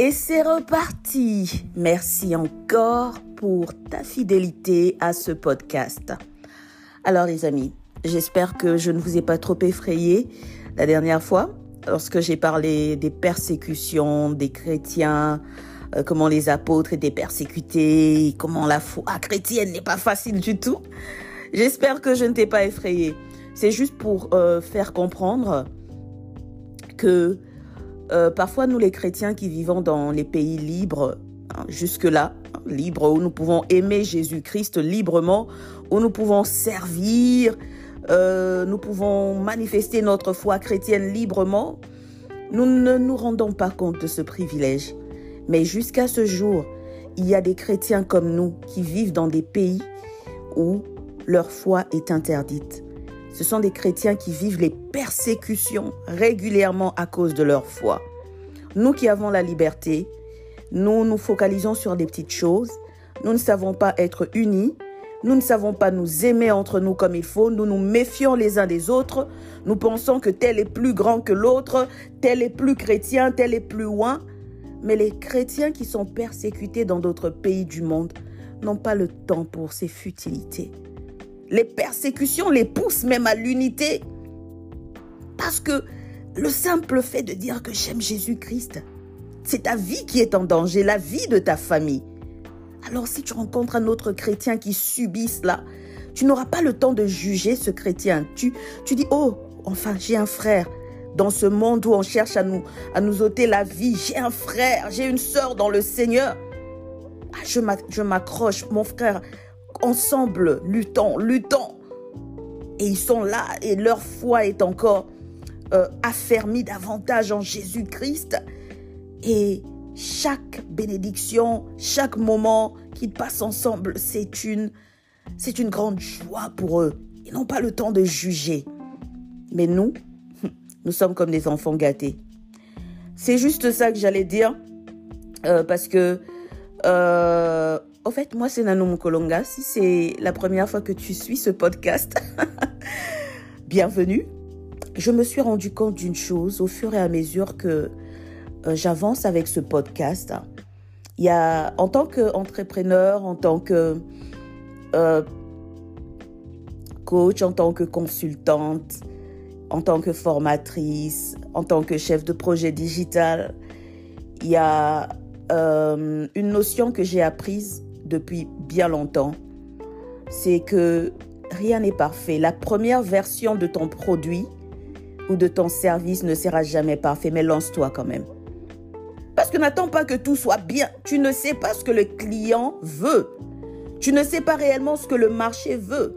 Et c'est reparti. Merci encore pour ta fidélité à ce podcast. Alors les amis, j'espère que je ne vous ai pas trop effrayé la dernière fois lorsque j'ai parlé des persécutions des chrétiens, euh, comment les apôtres étaient persécutés, comment la foi chrétienne n'est pas facile du tout. J'espère que je ne t'ai pas effrayé. C'est juste pour euh, faire comprendre que euh, parfois nous les chrétiens qui vivons dans les pays libres, hein, jusque-là, hein, libres où nous pouvons aimer Jésus-Christ librement, où nous pouvons servir, euh, nous pouvons manifester notre foi chrétienne librement, nous ne nous rendons pas compte de ce privilège. Mais jusqu'à ce jour, il y a des chrétiens comme nous qui vivent dans des pays où leur foi est interdite. Ce sont des chrétiens qui vivent les persécutions régulièrement à cause de leur foi. Nous qui avons la liberté, nous nous focalisons sur des petites choses. Nous ne savons pas être unis. Nous ne savons pas nous aimer entre nous comme il faut. Nous nous méfions les uns des autres. Nous pensons que tel est plus grand que l'autre, tel est plus chrétien, tel est plus loin. Mais les chrétiens qui sont persécutés dans d'autres pays du monde n'ont pas le temps pour ces futilités. Les persécutions les poussent même à l'unité. Parce que le simple fait de dire que j'aime Jésus-Christ, c'est ta vie qui est en danger, la vie de ta famille. Alors si tu rencontres un autre chrétien qui subit cela, tu n'auras pas le temps de juger ce chrétien. Tu, tu dis, oh, enfin, j'ai un frère. Dans ce monde où on cherche à nous, à nous ôter la vie, j'ai un frère, j'ai une sœur dans le Seigneur. Ah, je m'accroche, mon frère, ensemble, luttons, luttons. Et ils sont là et leur foi est encore euh, affermie davantage en Jésus-Christ. Et chaque bénédiction, chaque moment qu'ils passent ensemble, c'est une, c'est une grande joie pour eux. Ils n'ont pas le temps de juger. Mais nous, nous sommes comme des enfants gâtés. C'est juste ça que j'allais dire. Euh, parce que euh, au fait, moi, c'est Nano Mukolonga. Si c'est la première fois que tu suis ce podcast, bienvenue. Je me suis rendu compte d'une chose au fur et à mesure que euh, j'avance avec ce podcast. Il y a, en tant qu'entrepreneur, en tant que euh, coach, en tant que consultante, en tant que formatrice, en tant que chef de projet digital, il y a euh, une notion que j'ai apprise depuis bien longtemps, c'est que rien n'est parfait. La première version de ton produit ou de ton service ne sera jamais parfait, mais lance-toi quand même. Parce que n'attends pas que tout soit bien. Tu ne sais pas ce que le client veut. Tu ne sais pas réellement ce que le marché veut.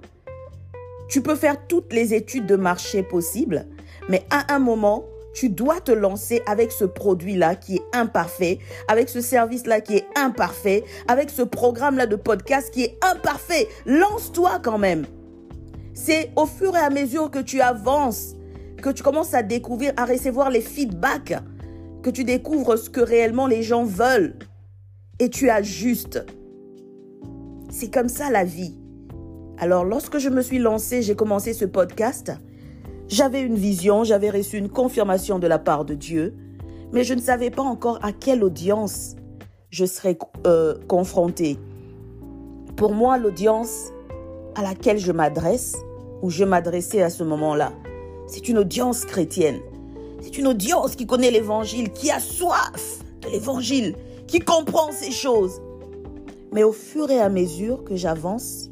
Tu peux faire toutes les études de marché possibles, mais à un moment, tu dois te lancer avec ce produit-là qui est imparfait, avec ce service-là qui est imparfait, avec ce programme-là de podcast qui est imparfait. Lance-toi quand même. C'est au fur et à mesure que tu avances, que tu commences à découvrir, à recevoir les feedbacks, que tu découvres ce que réellement les gens veulent. Et tu ajustes. C'est comme ça la vie. Alors lorsque je me suis lancée, j'ai commencé ce podcast. J'avais une vision, j'avais reçu une confirmation de la part de Dieu, mais je ne savais pas encore à quelle audience je serais euh, confrontée. Pour moi, l'audience à laquelle je m'adresse, ou je m'adressais à ce moment-là, c'est une audience chrétienne. C'est une audience qui connaît l'évangile, qui a soif de l'évangile, qui comprend ces choses. Mais au fur et à mesure que j'avance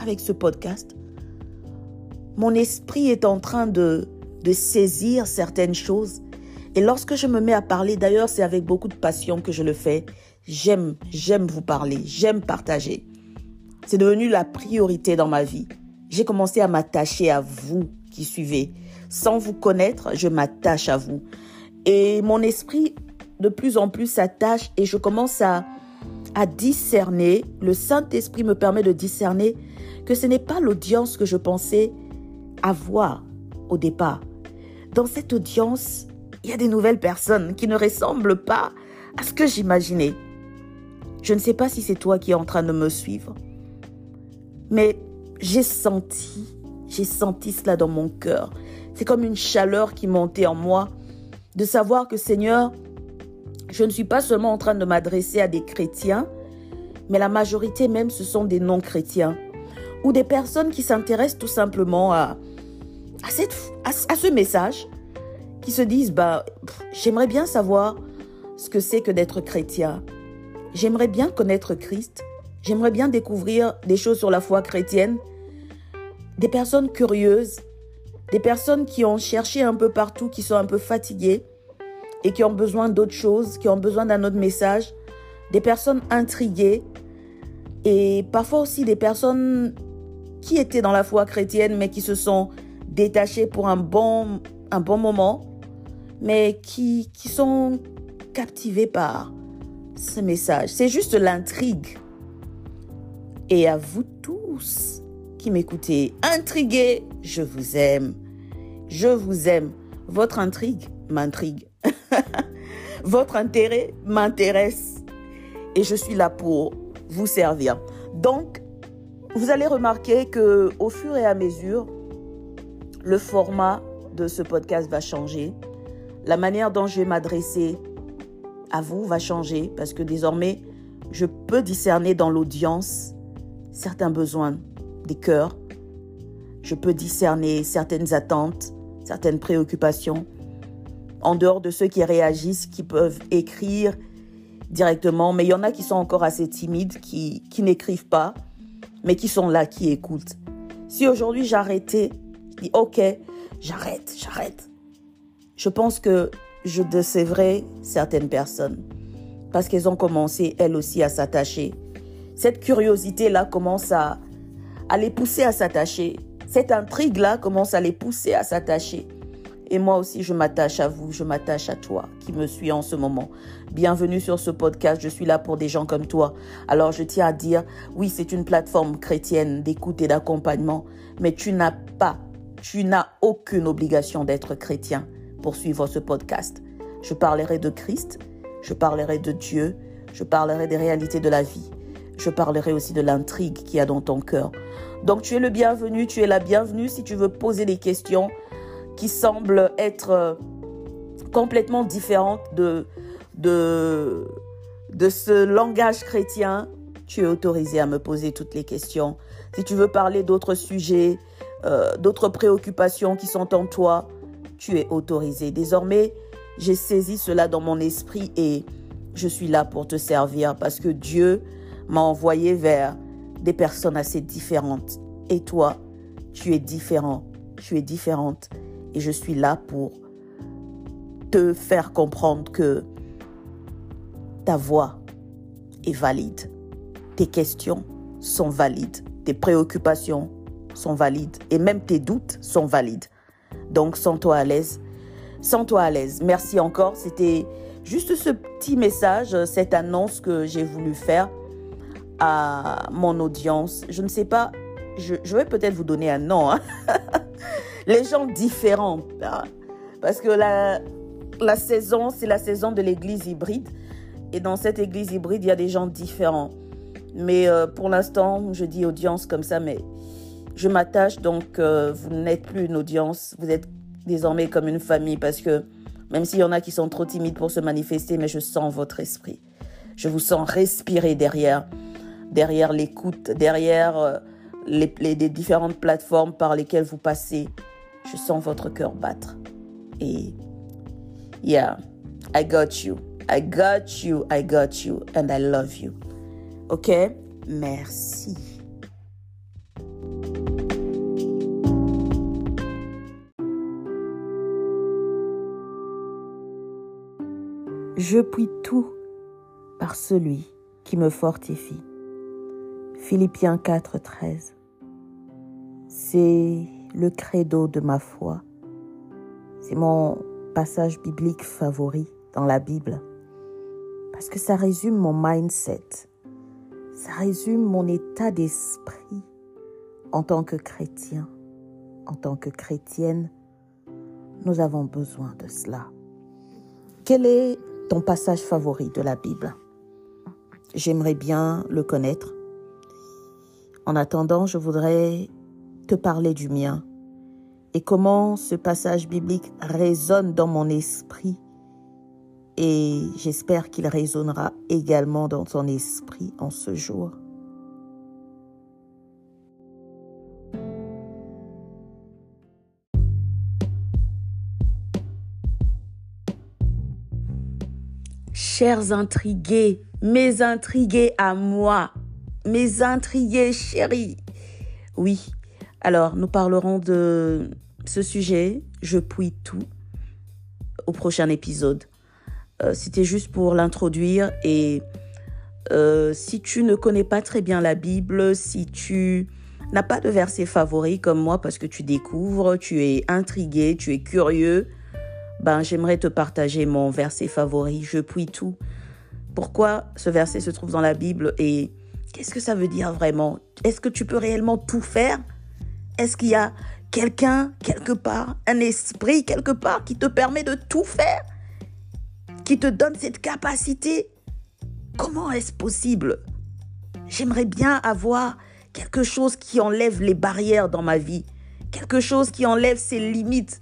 avec ce podcast, mon esprit est en train de, saisir certaines choses. Et lorsque je me mets à parler, d'ailleurs c'est avec beaucoup de passion que je le fais, j'aime, j'aime vous parler, j'aime partager. C'est devenu la priorité dans ma vie. J'ai commencé à m'attacher à vous qui suivez. Sans vous connaître, je m'attache à vous. Et mon esprit de plus en plus s'attache et je commence à discerner. Le Saint-Esprit me permet de discerner que ce n'est pas l'audience que je pensais avoir au départ. Dans cette audience, il y a des nouvelles personnes qui ne ressemblent pas à ce que j'imaginais. Je ne sais pas si c'est toi qui es en train de me suivre, mais j'ai senti, j'ai senti cela dans mon cœur. C'est comme une chaleur qui montait en moi de savoir que Seigneur, je ne suis pas seulement en train de m'adresser à des chrétiens, mais la majorité même, ce sont des non-chrétiens ou des personnes qui s'intéressent tout simplement à, à, cette, à, ce message, qui se disent, bah, j'aimerais bien savoir ce que c'est que d'être chrétien. J'aimerais bien connaître Christ. J'aimerais bien découvrir des choses sur la foi chrétienne. Des personnes curieuses, des personnes qui ont cherché un peu partout, qui sont un peu fatiguées et qui ont besoin d'autres choses, qui ont besoin d'un autre message. Des personnes intriguées et parfois aussi des personnes qui étaient dans la foi chrétienne mais qui se sont détachées pour un bon, un bon moment, mais qui, qui sont captivés par ce message. C'est juste l'intrigue. Et à vous tous qui m'écoutez, intrigués, je vous aime. Je vous aime. Votre intrigue m'intrigue. Votre intérêt m'intéresse. Et je suis là pour vous servir. Donc, vous allez remarquer que au fur et à mesure, le format de ce podcast va changer. La manière dont je vais m'adresser à vous va changer parce que désormais, je peux discerner dans l'audience certains besoins des cœurs. Je peux discerner certaines attentes, certaines préoccupations. En dehors de ceux qui réagissent, qui peuvent écrire directement, mais il y en a qui sont encore assez timides, qui, qui n'écrivent pas, mais qui sont là, qui écoutent. Si aujourd'hui j'arrêtais, je dis ok, j'arrête, j'arrête. Je pense que je décevrai certaines personnes parce qu'elles ont commencé elles aussi à s'attacher. Cette curiosité-là commence à, à les pousser à s'attacher. Cette intrigue-là commence à les pousser à s'attacher. Et moi aussi, je m'attache à vous, je m'attache à toi qui me suis en ce moment. Bienvenue sur ce podcast, je suis là pour des gens comme toi. Alors je tiens à dire, oui, c'est une plateforme chrétienne d'écoute et d'accompagnement, mais tu n'as pas, tu n'as aucune obligation d'être chrétien pour suivre ce podcast. Je parlerai de Christ, je parlerai de Dieu, je parlerai des réalités de la vie. Je parlerai aussi de l'intrigue qu'il y a dans ton cœur. Donc tu es le bienvenu, tu es la bienvenue si tu veux poser des questions qui semblent être euh, complètement différentes de, de, de ce langage chrétien, tu es autorisé à me poser toutes les questions. Si tu veux parler d'autres sujets, euh, d'autres préoccupations qui sont en toi, tu es autorisé. Désormais, j'ai saisi cela dans mon esprit et je suis là pour te servir parce que Dieu m'a envoyé vers des personnes assez différentes. Et toi, tu es différent, tu es différente et je suis là pour te faire comprendre que ta voix est valide. Tes questions sont valides. Tes préoccupations sont valides. Et même tes doutes sont valides. Donc, sens-toi à l'aise. Sens-toi à l'aise. Merci encore. C'était juste ce petit message, cette annonce que j'ai voulu faire à mon audience. Je ne sais pas, je, vais peut-être vous donner un nom. Hein. les gens différents. Hein. Parce que la, la saison, c'est la saison de l'église hybride. Et dans cette église hybride, il y a des gens différents. Mais euh, pour l'instant, je dis audience comme ça, mais je m'attache. Donc, euh, vous n'êtes plus une audience. Vous êtes désormais comme une famille. Parce que même s'il y en a qui sont trop timides pour se manifester, mais je sens votre esprit. Je vous sens respirer derrière, derrière l'écoute, derrière euh, les, les, les différentes plateformes par lesquelles vous passez. Je sens votre cœur battre. Et yeah, I got you. I got you. I got you. And I love you. OK? Merci. Je puis tout par celui qui me fortifie. Philippiens 4, 13. C'est le credo de ma foi. C'est mon passage biblique favori dans la Bible parce que ça résume mon mindset, ça résume mon état d'esprit en tant que chrétien, en tant que chrétienne. Nous avons besoin de cela. Quel est ton passage favori de la Bible? J'aimerais bien le connaître. En attendant, je voudrais te parler du mien et comment ce passage biblique résonne dans mon esprit et j'espère qu'il résonnera également dans ton esprit en ce jour. Chers intrigués, mes intrigués à moi, mes intrigués chéris. Oui, alors nous parlerons de ce sujet, je puis tout, au prochain épisode. Euh, c'était juste pour l'introduire et euh, si tu ne connais pas très bien la Bible, si tu n'as pas de verset favori comme moi parce que tu découvres, tu es intrigué, tu es curieux, ben j'aimerais te partager mon verset favori, je puis tout. Pourquoi ce verset se trouve dans la Bible et qu'est-ce que ça veut dire vraiment? Est-ce que tu peux réellement tout faire? Est-ce qu'il y a quelqu'un quelque part, un esprit quelque part qui te permet de tout faire qui te donne cette capacité? Comment est-ce possible? J'aimerais bien avoir quelque chose qui enlève les barrières dans ma vie, quelque chose qui enlève ses limites.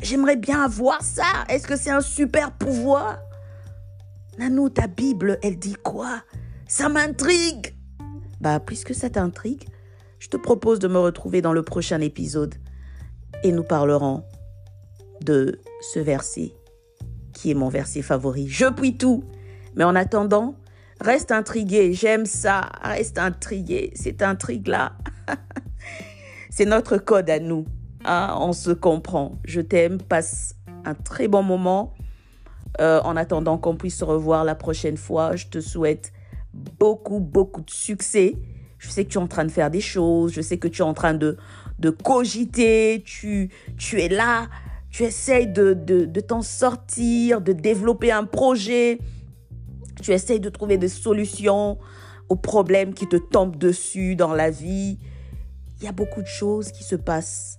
J'aimerais bien avoir ça. Est-ce que c'est un super pouvoir? Nanou, ta Bible, elle dit quoi? Ça m'intrigue. Bah, puisque ça t'intrigue, je te propose de me retrouver dans le prochain épisode et nous parlerons de ce verset qui est mon verset favori. Je puis tout. Mais en attendant, reste intrigué. J'aime ça. Reste intrigué. Cette intrigue-là, c'est notre code à nous. Hein. On se comprend. Je t'aime. Passe un très bon moment. Euh, en attendant qu'on puisse se revoir la prochaine fois, je te souhaite beaucoup, beaucoup de succès. Je sais que tu es en train de faire des choses. Je sais que tu es en train de, de cogiter. Tu, tu es là tu essayes de, de, t'en sortir, de développer un projet, tu essayes de trouver des solutions aux problèmes qui te tombent dessus dans la vie. Il y a beaucoup de choses qui se passent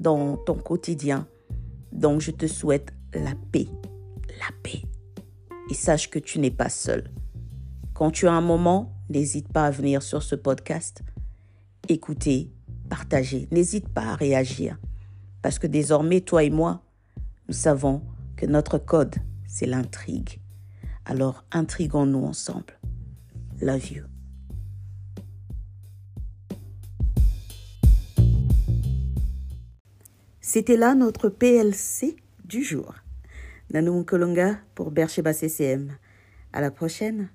dans ton quotidien. Donc je te souhaite la paix, la paix. Et sache que tu n'es pas seul. Quand tu as un moment, n'hésite pas à venir sur ce podcast, écouter, partager. N'hésite pas à réagir. Parce que désormais, toi et moi, nous savons que notre code, c'est l'intrigue. Alors intriguons-nous ensemble. Love you. C'était là notre PLC du jour. Nanou Kolonga pour Bercheba CCM. À la prochaine.